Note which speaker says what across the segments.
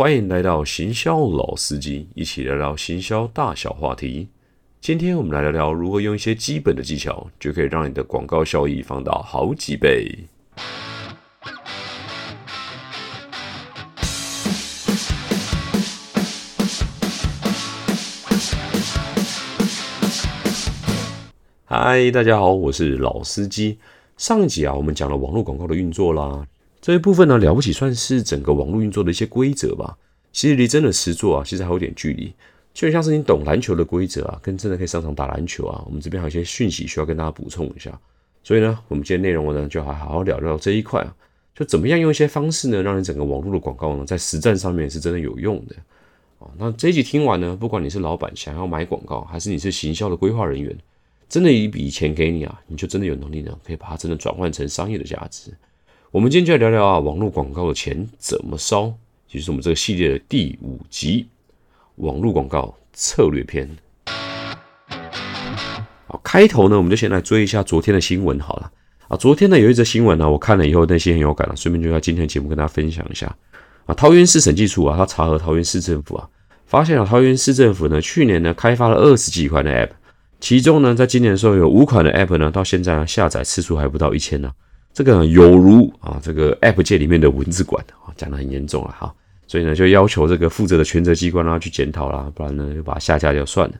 Speaker 1: 欢迎来到行销老司机，一起聊聊行销大小话题。今天我们来聊聊如何用一些基本的技巧，就可以让你的广告效益放大好几倍。嗨，大家好，我是老司机。上一集啊，我们讲了网络广告的运作啦。这一部分呢，了不起算是整个网络运作的一些规则吧。其实离真的实做啊，其实还有点距离。就像是你懂篮球的规则啊，跟真的可以上场打篮球啊，我们这边还有一些讯息需要跟大家补充一下。所以呢，我们今天内容呢，就好好好聊聊这一块啊，就怎么样用一些方式呢，让你整个网络的广告呢，在实战上面是真的有用的啊。那这一集听完呢，不管你是老板想要买广告，还是你是行销的规划人员，真的一笔钱给你啊，你就真的有能力呢，可以把它真的转换成商业的价值。我们今天就来聊聊啊，网络广告的钱怎么烧，就是我们这个系列的第五集——网络广告策略篇。好，开头呢，我们就先来追一下昨天的新闻好了。啊，昨天呢有一则新闻呢，我看了以后内心很有感了，顺便就在今天的节目跟大家分享一下。啊，桃园市审计处啊，他查核桃园市政府啊，发现了桃园市政府呢，去年呢开发了二十几款的 App，其中呢，在今年的时候有五款的 App 呢，到现在下载次数还不到一千呢。这个有如啊，这个 App 界里面的蚊子馆啊，讲的很严重了哈，所以呢，就要求这个负责的权责机关啊去检讨啦，不然呢就把它下架掉算了。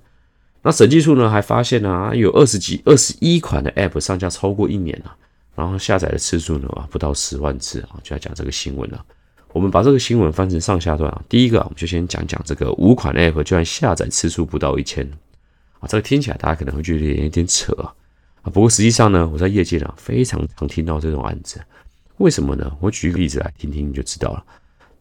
Speaker 1: 那审计处呢还发现呢，有二十几、二十一款的 App 上架超过一年了，然后下载的次数呢啊不到十万次啊，就要讲这个新闻了。我们把这个新闻分成上下段啊，第一个我们就先讲讲这个五款 App 居然下载次数不到一千啊，这个听起来大家可能会觉得有点扯啊。啊，不过实际上呢，我在业界呢非常常听到这种案子，为什么呢？我举一个例子来听听你就知道了。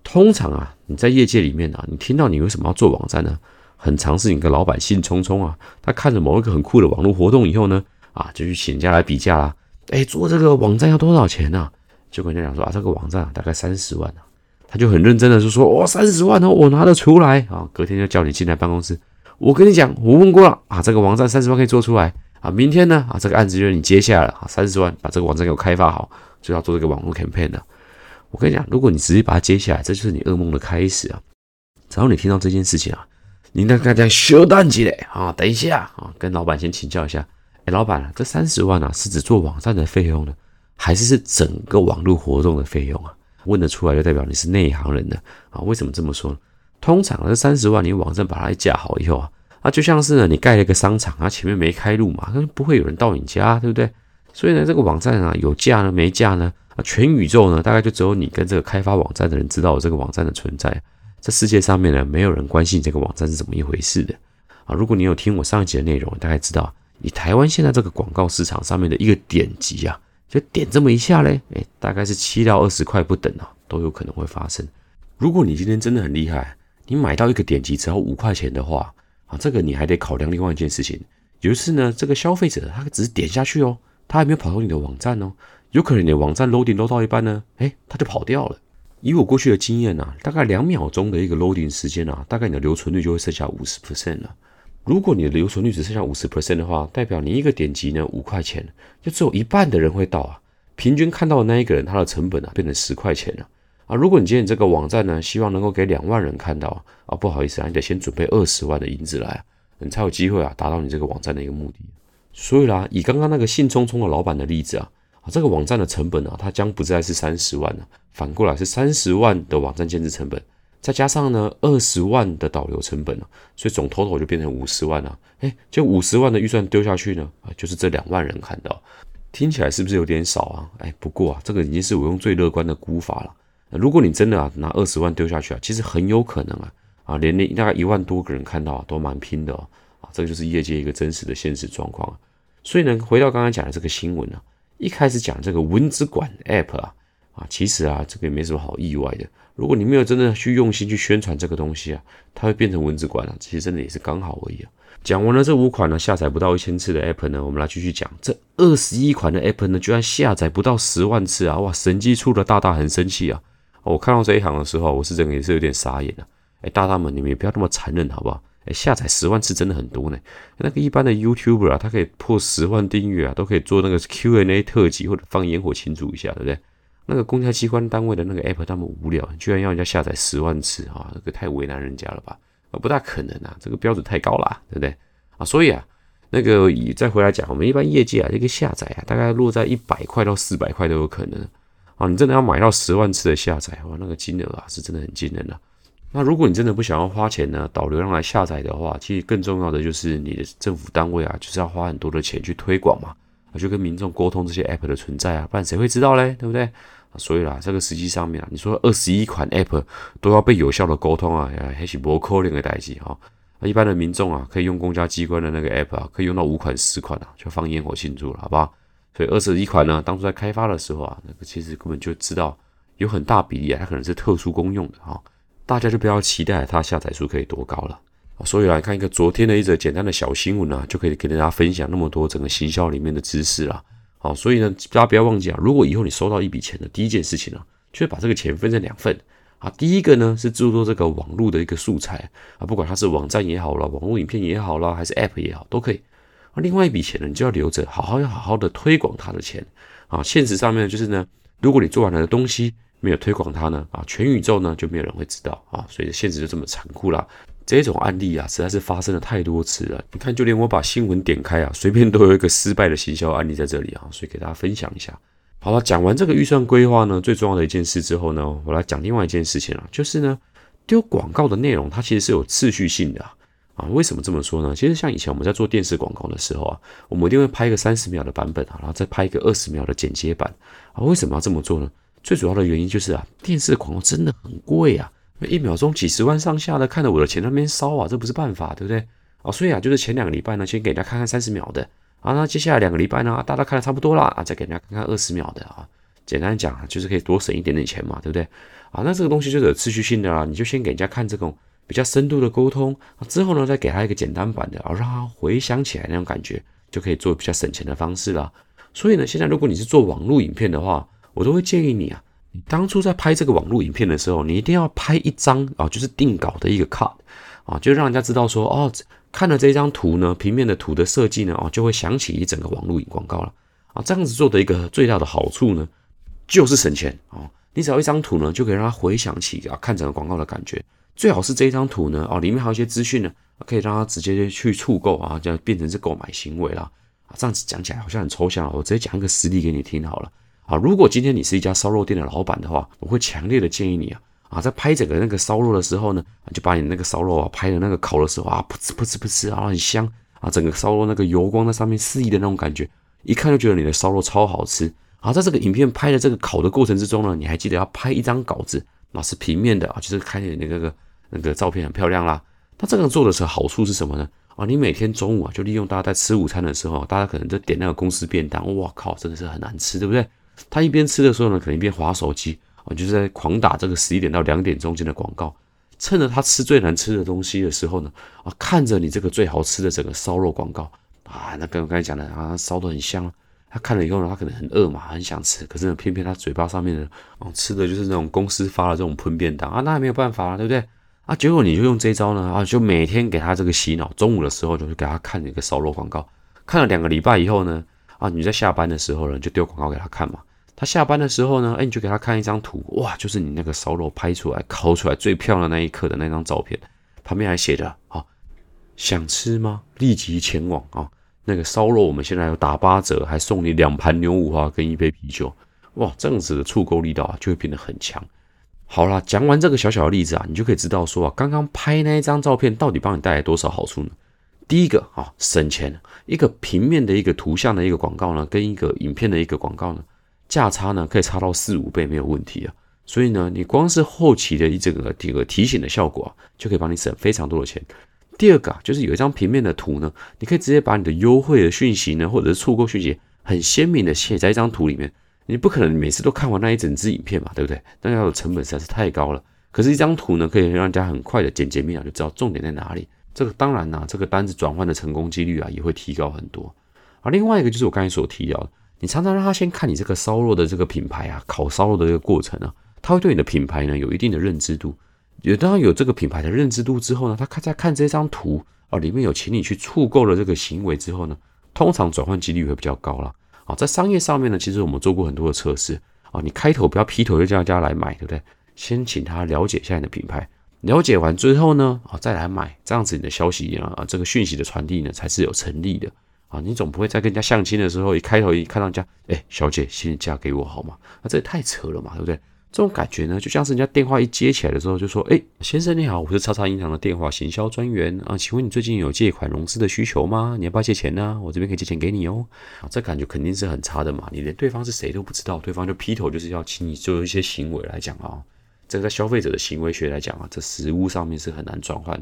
Speaker 1: 通常啊，你在业界里面啊，你听到你为什么要做网站呢？很常是你跟老板兴冲冲啊，他看着某一个很酷的网络活动以后呢，啊，就去请人家来比价啦。哎，做这个网站要多少钱呢？就跟人家讲说啊，这个网站啊大概三十万啊，他就很认真的就说，哇，三十万哦，我拿得出来啊。隔天就叫你进来办公室，我跟你讲，我问过了啊，这个网站三十万可以做出来。啊，明天呢？啊，这个案子就是你接下来啊，三十万把这个网站给我开发好，就要做这个网络 campaign 了。我跟你讲，如果你直接把它接下来，这就是你噩梦的开始啊！只要你听到这件事情啊，你那该讲休淡季嘞啊！等一下啊，跟老板先请教一下。哎，老板，这三十万啊，是指做网站的费用呢，还是是整个网络活动的费用啊？问得出来就代表你是内行人的啊！为什么这么说呢？通常这三十万，你网站把它架好以后啊。啊，就像是呢，你盖了一个商场啊，前面没开路嘛，那不会有人到你家，对不对？所以呢，这个网站啊，有价呢，没价呢，啊，全宇宙呢，大概就只有你跟这个开发网站的人知道这个网站的存在。这世界上面呢，没有人关心这个网站是怎么一回事的啊。如果你有听我上一集的内容，大概知道，你台湾现在这个广告市场上面的一个点击啊，就点这么一下嘞，哎，大概是七到二十块不等啊，都有可能会发生。如果你今天真的很厉害，你买到一个点击只要五块钱的话。啊，这个你还得考量另外一件事情，有一次呢，这个消费者他只是点下去哦，他还没有跑到你的网站哦，有可能你的网站 loading load 到一半呢，哎，他就跑掉了。以我过去的经验啊，大概两秒钟的一个 loading 时间啊，大概你的留存率就会剩下五十 percent 了。如果你的留存率只剩下五十 percent 的话，代表你一个点击呢五块钱，就只有一半的人会到啊，平均看到的那一个人他的成本啊变成十块钱了。啊如果你今天这个网站呢，希望能够给两万人看到啊，不好意思啊，你得先准备二十万的银子来，你才有机会啊，达到你这个网站的一个目的。所以啦，以刚刚那个兴冲冲的老板的例子啊，啊，这个网站的成本啊，它将不再是三十万了，反过来是三十万的网站建制成本，再加上呢二十万的导流成本啊，所以总 total 就变成五十万了。哎，就五十万的预算丢下去呢，啊，就是这两万人看到，听起来是不是有点少啊？哎，不过啊，这个已经是我用最乐观的估法了。如果你真的啊拿二十万丢下去啊，其实很有可能啊啊连那大概一万多个人看到啊都蛮拼的哦啊，这个就是业界一个真实的现实状况啊。所以呢，回到刚刚讲的这个新闻啊，一开始讲这个蚊子馆 App 啊啊，其实啊这个也没什么好意外的。如果你没有真的去用心去宣传这个东西啊，它会变成蚊子馆啊，其实真的也是刚好而已啊。讲完了这五款呢下载不到一千次的 App 呢，我们来继续讲这二十一款的 App 呢，居然下载不到十万次啊！哇，神机出的，大大很生气啊！我看到这一行的时候，我是整个也是有点傻眼了。哎，大大们，你们也不要那么残忍，好不好？哎，下载十万次真的很多呢。那个一般的 YouTuber 啊，他可以破十万订阅啊，都可以做那个 Q&A 特辑或者放烟火庆祝一下，对不对？那个公家机关单位的那个 app 那么无聊，居然要人家下载十万次啊，这个太为难人家了吧？啊，不大可能啊，这个标准太高了，对不对？啊，所以啊，那个以再回来讲，我们一般业界啊，这个下载啊，大概落在一百块到四百块都有可能啊。你真的要买到十万次的下载，哇，那个金额啊，是真的很惊人了。那如果你真的不想要花钱呢，导流量来下载的话，其实更重要的就是你的政府单位啊，就是要花很多的钱去推广嘛，啊，就跟民众沟通这些 app 的存在啊，不然谁会知道嘞，对不对？所以啦，这个实际上面啊，你说二十一款 app 都要被有效的沟通啊，还是不可能的代际哈。那一般的民众啊，可以用公家机关的那个 app 啊，可以用到五款十款啊，就放烟火庆祝了，好不好？所以二十一款呢，当初在开发的时候啊，那个其实根本就知道有很大比例啊，它可能是特殊功用的哈。大家就不要期待它下载数可以多高了。所以来看一个昨天的一则简单的小新闻啊，就可以给大家分享那么多整个行销里面的知识了。好，所以呢，大家不要忘记啊，如果以后你收到一笔钱的第一件事情呢，就是把这个钱分成两份啊。第一个呢是制作这个网络的一个素材啊，不管它是网站也好了，网络影片也好了，还是 App 也好，都可以。另外一笔钱呢，你就要留着，好好要好好的推广他的钱啊。现实上面就是呢，如果你做完了的东西。没有推广它呢，啊，全宇宙呢就没有人会知道啊，所以现实就这么残酷啦。这种案例啊，实在是发生了太多次了。你看，就连我把新闻点开啊，随便都有一个失败的行销案例在这里啊，所以给大家分享一下。好了，讲完这个预算规划呢，最重要的一件事之后呢，我来讲另外一件事情啊，就是呢，丢广告的内容它其实是有次序性的。啊为什么这么说呢？其实像以前我们在做电视广告的时候啊，我们一定会拍一个三十秒的版本啊，然后再拍一个二十秒的剪接版啊。为什么要这么做呢？最主要的原因就是啊，电视广告真的很贵啊，一秒钟几十万上下的，看着我的钱那边烧啊，这不是办法，对不对？啊，所以啊，就是前两个礼拜呢，先给大家看看三十秒的啊，那接下来两个礼拜呢，大家看的差不多啦啊，再给大家看看二十秒的啊。简单讲啊，就是可以多省一点点钱嘛，对不对？啊，那这个东西就是有次序性的啦，你就先给人家看这种比较深度的沟通，之后呢，再给他一个简单版的啊，让他回想起来那种感觉，就可以做比较省钱的方式了。所以呢，现在如果你是做网络影片的话，我都会建议你啊，你当初在拍这个网络影片的时候，你一定要拍一张啊，就是定稿的一个 cut 啊，就让人家知道说，哦，看了这张图呢，平面的图的设计呢，哦，就会想起一整个网络影广告了啊。这样子做的一个最大的好处呢，就是省钱啊。你只要一张图呢，就可以让他回想起啊，看整个广告的感觉。最好是这一张图呢，哦，里面还有一些资讯呢，可以让他直接去触购啊，这样变成是购买行为了啊。这样子讲起来好像很抽象啊，我直接讲一个实例给你听好了。啊，如果今天你是一家烧肉店的老板的话，我会强烈的建议你啊，啊，在拍整个那个烧肉的时候呢，就把你那个烧肉啊拍的那个烤的时候啊，噗呲噗呲噗呲啊，很香啊，整个烧肉那个油光在上面肆意的那种感觉，一看就觉得你的烧肉超好吃。啊，在这个影片拍的这个烤的过程之中呢，你还记得要拍一张稿子，啊，是平面的啊，就是看你那个那个照片很漂亮啦。那这样做的时候好处是什么呢？啊，你每天中午啊，就利用大家在吃午餐的时候，大家可能就点那个公司便当，哇靠，真的是很难吃，对不对？他一边吃的时候呢，可能一边划手机啊，就是在狂打这个十一点到两点中间的广告。趁着他吃最难吃的东西的时候呢，啊，看着你这个最好吃的整个烧肉广告啊，那跟我刚才讲的啊，烧的很香。他看了以后呢，他可能很饿嘛，很想吃，可是呢，偏偏他嘴巴上面的啊，吃的就是那种公司发的这种喷便当啊，那也没有办法，对不对？啊，结果你就用这招呢，啊，就每天给他这个洗脑，中午的时候就给他看一个烧肉广告，看了两个礼拜以后呢，啊，你在下班的时候呢，就丢广告给他看嘛。他下班的时候呢，哎，你就给他看一张图，哇，就是你那个烧肉拍出来、烤出来最漂亮那一刻的那张照片，旁边还写着啊，想吃吗？立即前往啊，那个烧肉我们现在有打八折，还送你两盘牛五花跟一杯啤酒，哇，这样子的触购力道啊，就会变得很强。好啦，讲完这个小小的例子啊，你就可以知道说啊，刚刚拍那一张照片到底帮你带来多少好处呢？第一个啊，省钱，一个平面的一个图像的一个广告呢，跟一个影片的一个广告呢。价差呢可以差到四五倍没有问题啊，所以呢，你光是后期的这个这个提醒的效果啊，就可以帮你省非常多的钱。第二个啊，就是有一张平面的图呢，你可以直接把你的优惠的讯息呢，或者是错过讯息很鲜明的写在一张图里面。你不可能每次都看完那一整支影片嘛，对不对？那要的成本实在是太高了。可是，一张图呢，可以让人家很快的简洁明了就知道重点在哪里。这个当然呢，这个单子转换的成功几率啊，也会提高很多。而另外一个就是我刚才所提到的。你常常让他先看你这个烧肉的这个品牌啊，烤烧肉的这个过程啊，他会对你的品牌呢有一定的认知度。有当有这个品牌的认知度之后呢，他看在看这张图啊，里面有请你去触购的这个行为之后呢，通常转换几率会比较高了。啊，在商业上面呢，其实我们做过很多的测试啊，你开头不要劈头就叫人家来买，对不对？先请他了解一下你的品牌，了解完之后呢，啊，再来买，这样子你的消息啊，这个讯息的传递呢，才是有成立的啊。你总不会在跟人家相亲的时候，一开头一看到人家，哎，小姐，请你嫁给我好吗？那这也太扯了嘛，对不对？这种感觉呢，就像是人家电话一接起来的时候，就说：“哎，先生你好，我是叉叉银行的电话行销专员啊，请问你最近有借款融资的需求吗？你要不要借钱呢？我这边可以借钱给你哦。”啊，这感觉肯定是很差的嘛，你连对方是谁都不知道，对方就劈头就是要请你做一些行为来讲啊，这个在消费者的行为学来讲啊，这实物上面是很难转换，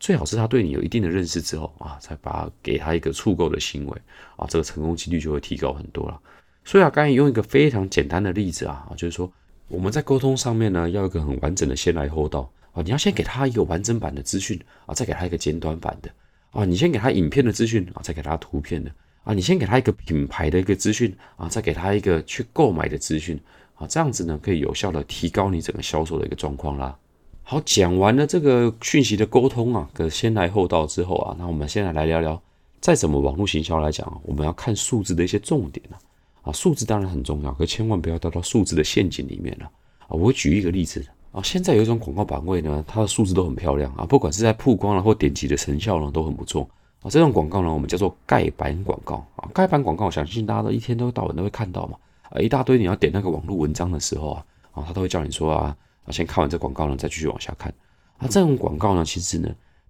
Speaker 1: 最好是他对你有一定的认识之后啊，才把给他一个触购的行为啊，这个成功几率就会提高很多了。所以啊，刚才用一个非常简单的例子啊，就是说。我们在沟通上面呢，要一个很完整的先来后到啊，你要先给他一个完整版的资讯啊，再给他一个简短版的啊，你先给他影片的资讯啊，再给他图片的啊，你先给他一个品牌的一个资讯啊，再给他一个去购买的资讯啊，这样子呢，可以有效的提高你整个销售的一个状况啦。好，讲完了这个讯息的沟通啊，个先来后到之后啊，那我们现在来聊聊，再怎么网络行销来讲，我们要看数字的一些重点啊。啊，数字当然很重要，可千万不要掉到数字的陷阱里面了啊！我举一个例子啊，现在有一种广告版位呢，它的数字都很漂亮啊，不管是在曝光了或点击的成效呢，都很不错啊。这种广告呢，我们叫做盖板广告啊。盖板广告，我相信大家都一天都到晚都会看到嘛啊，一大堆你要点那个网络文章的时候啊，啊，他都会叫你说啊，啊，先看完这广告呢，再继续往下看啊。这种广告呢，其实呢，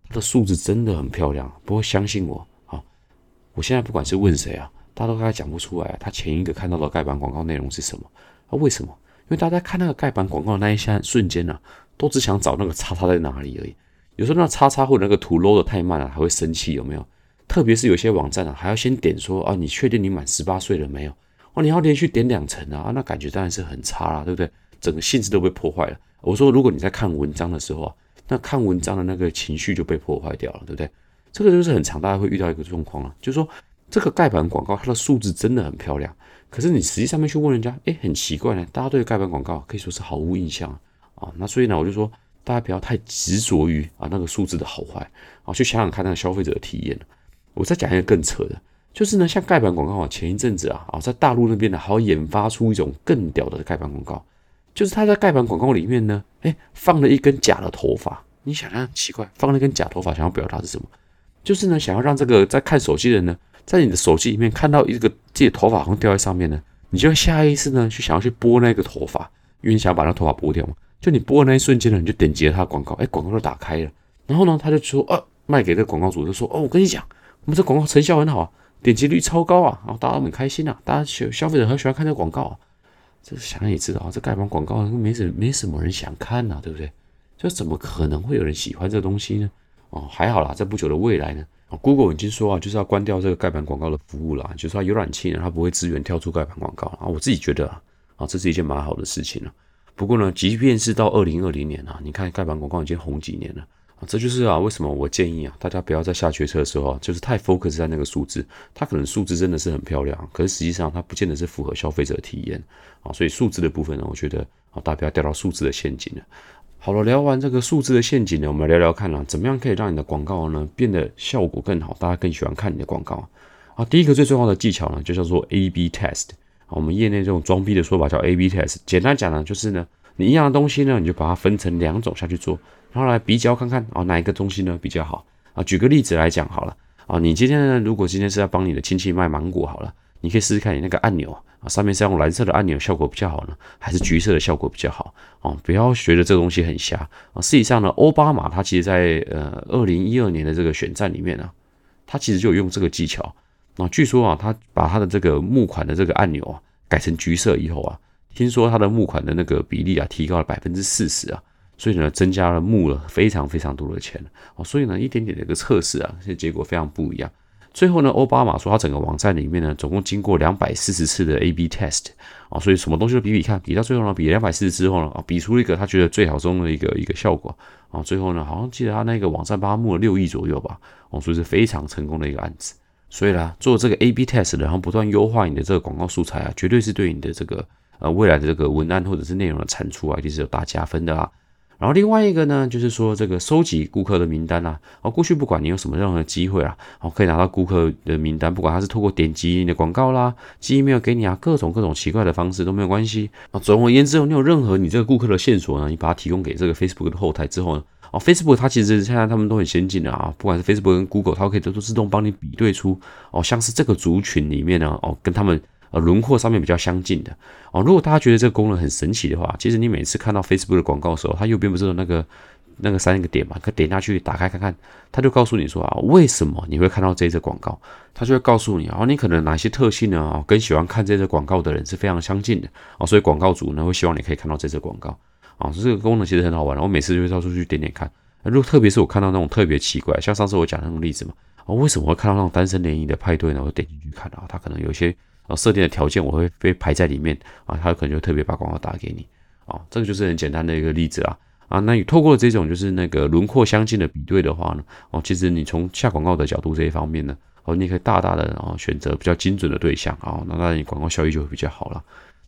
Speaker 1: 它的数字真的很漂亮，不过相信我啊，我现在不管是问谁啊。大家都跟他讲不出来，他前一个看到的盖板广告内容是什么？啊，为什么？因为大家看那个盖板广告的那一下瞬间呢，都只想找那个叉叉在哪里而已。有时候那叉叉或者那个图 load 的太慢了，还会生气，有没有？特别是有些网站啊，还要先点说啊，你确定你满十八岁了没有？哦，你要连续点两层啊，那感觉当然是很差啦，对不对？整个性质都被破坏了。我说，如果你在看文章的时候啊，那看文章的那个情绪就被破坏掉了，对不对？这个就是很常大家会遇到一个状况啊，就是说。这个盖板广告，它的数字真的很漂亮，可是你实际上面去问人家，哎，很奇怪呢，大家对盖板广告可以说是毫无印象啊。那所以呢，我就说大家不要太执着于啊那个数字的好坏啊，去想想看那个消费者的体验。我再讲一个更扯的，就是呢，像盖板广告啊，前一阵子啊啊，在大陆那边呢，还要研发出一种更屌的盖板广告，就是他在盖板广告里面呢，哎，放了一根假的头发。你想想，奇怪，放了一根假头发，想要表达是什么？就是呢，想要让这个在看手机的人呢。在你的手机里面看到一个自己的头发好像掉在上面呢，你就下意识呢去想要去拨那个头发，因为你想要把那头发拨掉嘛。就你拨的那一瞬间呢，你就点击了他的广告，哎，广告就打开了。然后呢，他就说，呃，卖给这个广告主就说，哦，我跟你讲，我们这广告成效很好啊，点击率超高啊，然后大家都很开心啊，大家消消费者很喜欢看这个广告啊。这想想也知道啊，这盖板广告没什没什么人想看呐，对不对？就怎么可能会有人喜欢这个东西呢？哦，还好啦，在不久的未来呢。Google 已经说啊，就是要关掉这个盖板广告的服务了，就是它有软件呢，它不会支援跳出盖板广告啊。我自己觉得啊，这是一件蛮好的事情了。不过呢，即便是到二零二零年啊，你看盖板广告已经红几年了啊，这就是啊，为什么我建议啊，大家不要在下决策的时候，就是太 focus 在那个数字，它可能数字真的是很漂亮，可是实际上它不见得是符合消费者体验啊。所以数字的部分呢，我觉得啊，大家不要掉到数字的陷阱了。好了，聊完这个数字的陷阱呢，我们来聊聊看啊，怎么样可以让你的广告呢变得效果更好，大家更喜欢看你的广告啊？第一个最重要的技巧呢，就叫做 A/B test。我们业内这种装逼的说法叫 A/B test。简单讲呢，就是呢，你一样的东西呢，你就把它分成两种下去做，然后来比较看看啊，哪一个东西呢比较好啊？举个例子来讲好了啊，你今天呢，如果今天是要帮你的亲戚卖芒果好了。你可以试试看，你那个按钮啊，上面是用蓝色的按钮效果比较好呢，还是橘色的效果比较好啊？不要觉得这个东西很瞎啊。事实上呢，奥巴马他其实在呃二零一二年的这个选战里面呢，他其实就有用这个技巧啊。据说啊，他把他的这个募款的这个按钮啊改成橘色以后啊，听说他的募款的那个比例啊提高了百分之四十啊，所以呢增加了募了非常非常多的钱啊。所以呢一点点的一个测试啊，这结果非常不一样。最后呢，奥巴马说他整个网站里面呢，总共经过两百四十次的 A/B test 啊，所以什么东西都比比看，比到最后呢，比两百四十之后呢，啊，比出了一个他觉得最好中的一个一个效果啊，最后呢，好像记得他那个网站帮他募了六亿左右吧，哦，所以是非常成功的一个案子。所以啦，做这个 A/B test 然后不断优化你的这个广告素材啊，绝对是对你的这个呃未来的这个文案或者是内容的产出啊，一定是有大加分的啊。然后另外一个呢，就是说这个收集顾客的名单啊，哦，过去不管你有什么任何机会啊，哦，可以拿到顾客的名单，不管他是透过点击你的广告啦，寄 email 给你啊，各种各种奇怪的方式都没有关系啊。总而言之，你有任何你这个顾客的线索呢，你把它提供给这个 Facebook 的后台之后呢，哦，Facebook 它其实现在他们都很先进的啊，不管是 Facebook 跟 Google，它可以都都自动帮你比对出哦，像是这个族群里面呢，哦，跟他们。呃，轮廓上面比较相近的哦。如果大家觉得这个功能很神奇的话，其实你每次看到 Facebook 的广告的时候，它右边不是有那个那个三个点嘛？可点下去打开看看，它就告诉你说啊，为什么你会看到这则广告？它就会告诉你啊，你可能哪些特性呢啊，跟喜欢看这则广告的人是非常相近的啊，所以广告主呢会希望你可以看到这则广告啊。这个功能其实很好玩，我每次就会到处去点点看。如果特别是我看到那种特别奇怪，像上次我讲那种例子嘛，啊，为什么会看到那种单身联谊的派对呢？我点进去看啊，它可能有些。然后设定的条件我会被排在里面啊，他可能就特别把广告打给你啊，这个就是很简单的一个例子啊啊，那你透过这种就是那个轮廓相近的比对的话呢，哦，其实你从下广告的角度这一方面呢，哦，你可以大大的啊选择比较精准的对象啊，那那你广告效益就会比较好了。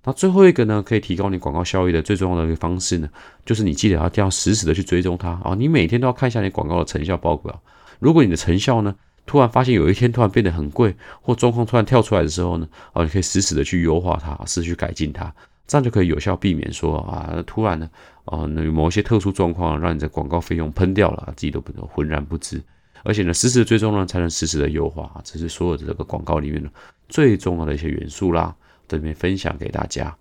Speaker 1: 那最后一个呢，可以提高你广告效益的最重要的一个方式呢，就是你记得要要实时的去追踪它啊，你每天都要看一下你广告的成效报表，如果你的成效呢。突然发现有一天突然变得很贵，或状况突然跳出来的时候呢，哦，你可以死死的去优化它，试去改进它，这样就可以有效避免说啊，突然呢，哦，那某一些特殊状况让你的广告费用喷掉了，自己都不能浑然不知。而且呢，实时的追踪呢，才能实时的优化，这是所有的这个广告里面呢最重要的一些元素啦，这边分享给大家。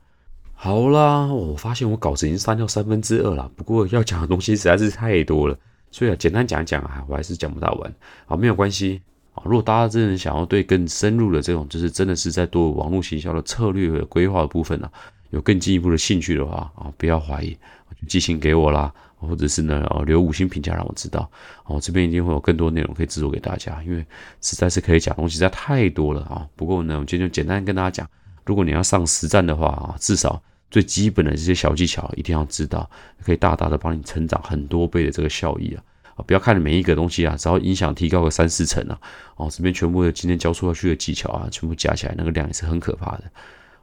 Speaker 1: 好啦，我发现我稿子已经删掉三分之二了，不过要讲的东西实在是太多了。所以啊，简单讲讲啊，我还是讲不大完啊，没有关系啊。如果大家真的想要对更深入的这种，就是真的是在做网络行销的策略规划的部分呢，有更进一步的兴趣的话啊，不要怀疑，就寄信给我啦，或者是呢，哦，留五星评价让我知道，哦，这边一定会有更多内容可以制作给大家，因为实在是可以讲东西实在太多了啊。不过呢，我今天就简单跟大家讲，如果你要上实战的话啊，至少。最基本的这些小技巧一定要知道，可以大大的帮你成长很多倍的这个效益啊！啊，不要看每一个东西啊，只要影响提高个三四成啊，哦，这边全部的今天教出去的技巧啊，全部加起来那个量也是很可怕的。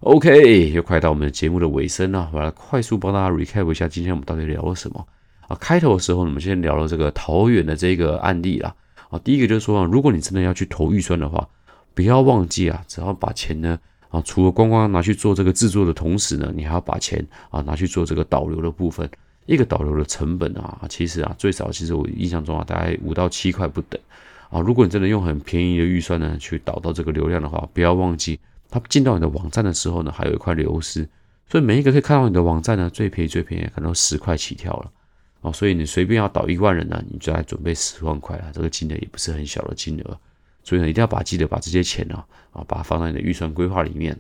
Speaker 1: OK，又快到我们的节目的尾声了，我来快速帮大家 recap 一下今天我们到底聊了什么啊？开头的时候呢我们先聊了这个桃园的这个案例啦，啊，第一个就是说，如果你真的要去投预算的话，不要忘记啊，只要把钱呢。啊，除了光光拿去做这个制作的同时呢，你还要把钱啊拿去做这个导流的部分。一个导流的成本啊，其实啊最少，其实我印象中啊，大概五到七块不等啊。如果你真的用很便宜的预算呢去导到这个流量的话，不要忘记，它进到你的网站的时候呢，还有一块流失。所以每一个可以看到你的网站呢，最便宜最便宜可能十块起跳了啊。所以你随便要导一万人呢，你就要准备十万块啊，这个金额也不是很小的金额。所以呢，一定要把记得把这些钱呢，啊，把它放在你的预算规划里面。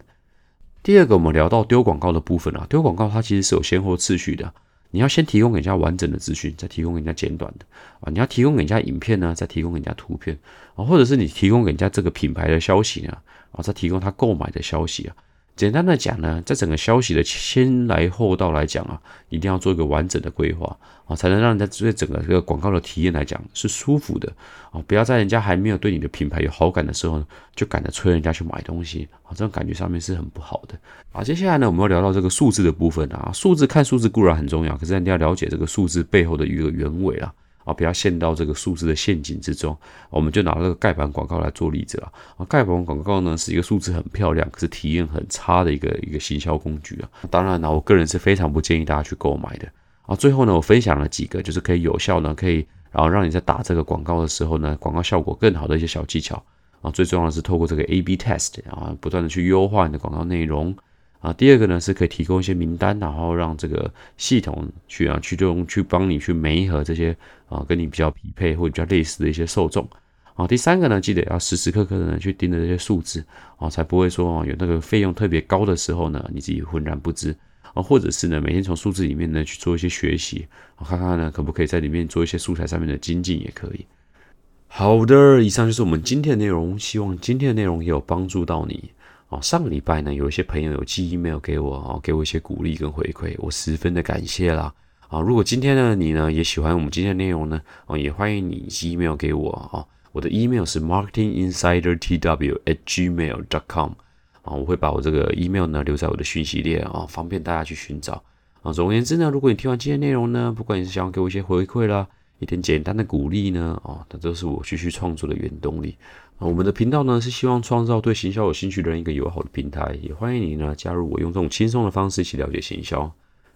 Speaker 1: 第二个，我们聊到丢广告的部分啊，丢广告它其实是有先后次序的。你要先提供给人家完整的资讯，再提供给人家简短的啊。你要提供给人家影片呢，再提供给人家图片啊，或者是你提供给人家这个品牌的消息呢，啊，再提供他购买的消息啊。简单的讲呢，在整个消息的先来后到来讲啊，一定要做一个完整的规划啊，才能让人家对整个这个广告的体验来讲是舒服的啊。不要在人家还没有对你的品牌有好感的时候呢，就赶着催人家去买东西啊，这种感觉上面是很不好的啊。接下来呢，我们要聊到这个数字的部分啊，数字看数字固然很重要，可是你要了解这个数字背后的一个原委啊。啊，不要陷到这个数字的陷阱之中。我们就拿这个盖板广告来做例子了。啊，盖板广告呢是一个数字很漂亮，可是体验很差的一个一个行销工具啊。当然呢，我个人是非常不建议大家去购买的。啊，最后呢，我分享了几个就是可以有效呢，可以然后让你在打这个广告的时候呢，广告效果更好的一些小技巧。啊，最重要的是透过这个 A/B test 啊，不断的去优化你的广告内容。啊，第二个呢是可以提供一些名单，然后让这个系统去啊去用去帮你去媒合这些啊跟你比较匹配或者比较类似的一些受众。啊，第三个呢，记得要时时刻刻的呢去盯着这些数字啊，才不会说啊有那个费用特别高的时候呢，你自己浑然不知啊，或者是呢每天从数字里面呢去做一些学习，啊看看呢可不可以在里面做一些素材上面的精进也可以。好的，以上就是我们今天的内容，希望今天的内容也有帮助到你。哦，上个礼拜呢，有一些朋友有寄 email 给我，哦，给我一些鼓励跟回馈，我十分的感谢啦。啊，如果今天呢，你呢也喜欢我们今天的内容呢，哦，也欢迎你寄 email 给我，啊，我的 email 是 marketinginsidertw@gmail.com，啊，我会把我这个 email 呢留在我的讯息列，啊，方便大家去寻找。啊，总而言之呢，如果你听完今天内容呢，不管你是想要给我一些回馈啦，一点简单的鼓励呢，哦，那都是我继续创作的原动力。啊，我们的频道呢是希望创造对行销有兴趣的人一个友好的平台，也欢迎你呢加入我，用这种轻松的方式一起了解行销。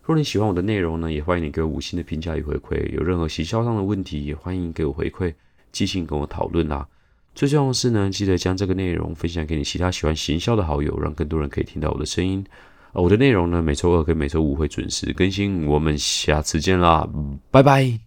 Speaker 1: 如果你喜欢我的内容呢，也欢迎你给我五星的评价与回馈。有任何行销上的问题，也欢迎给我回馈，即兴跟我讨论啦。最重要的是呢，记得将这个内容分享给你其他喜欢行销的好友，让更多人可以听到我的声音。我的内容呢，每周二跟每周五会准时更新，我们下次见啦，拜拜。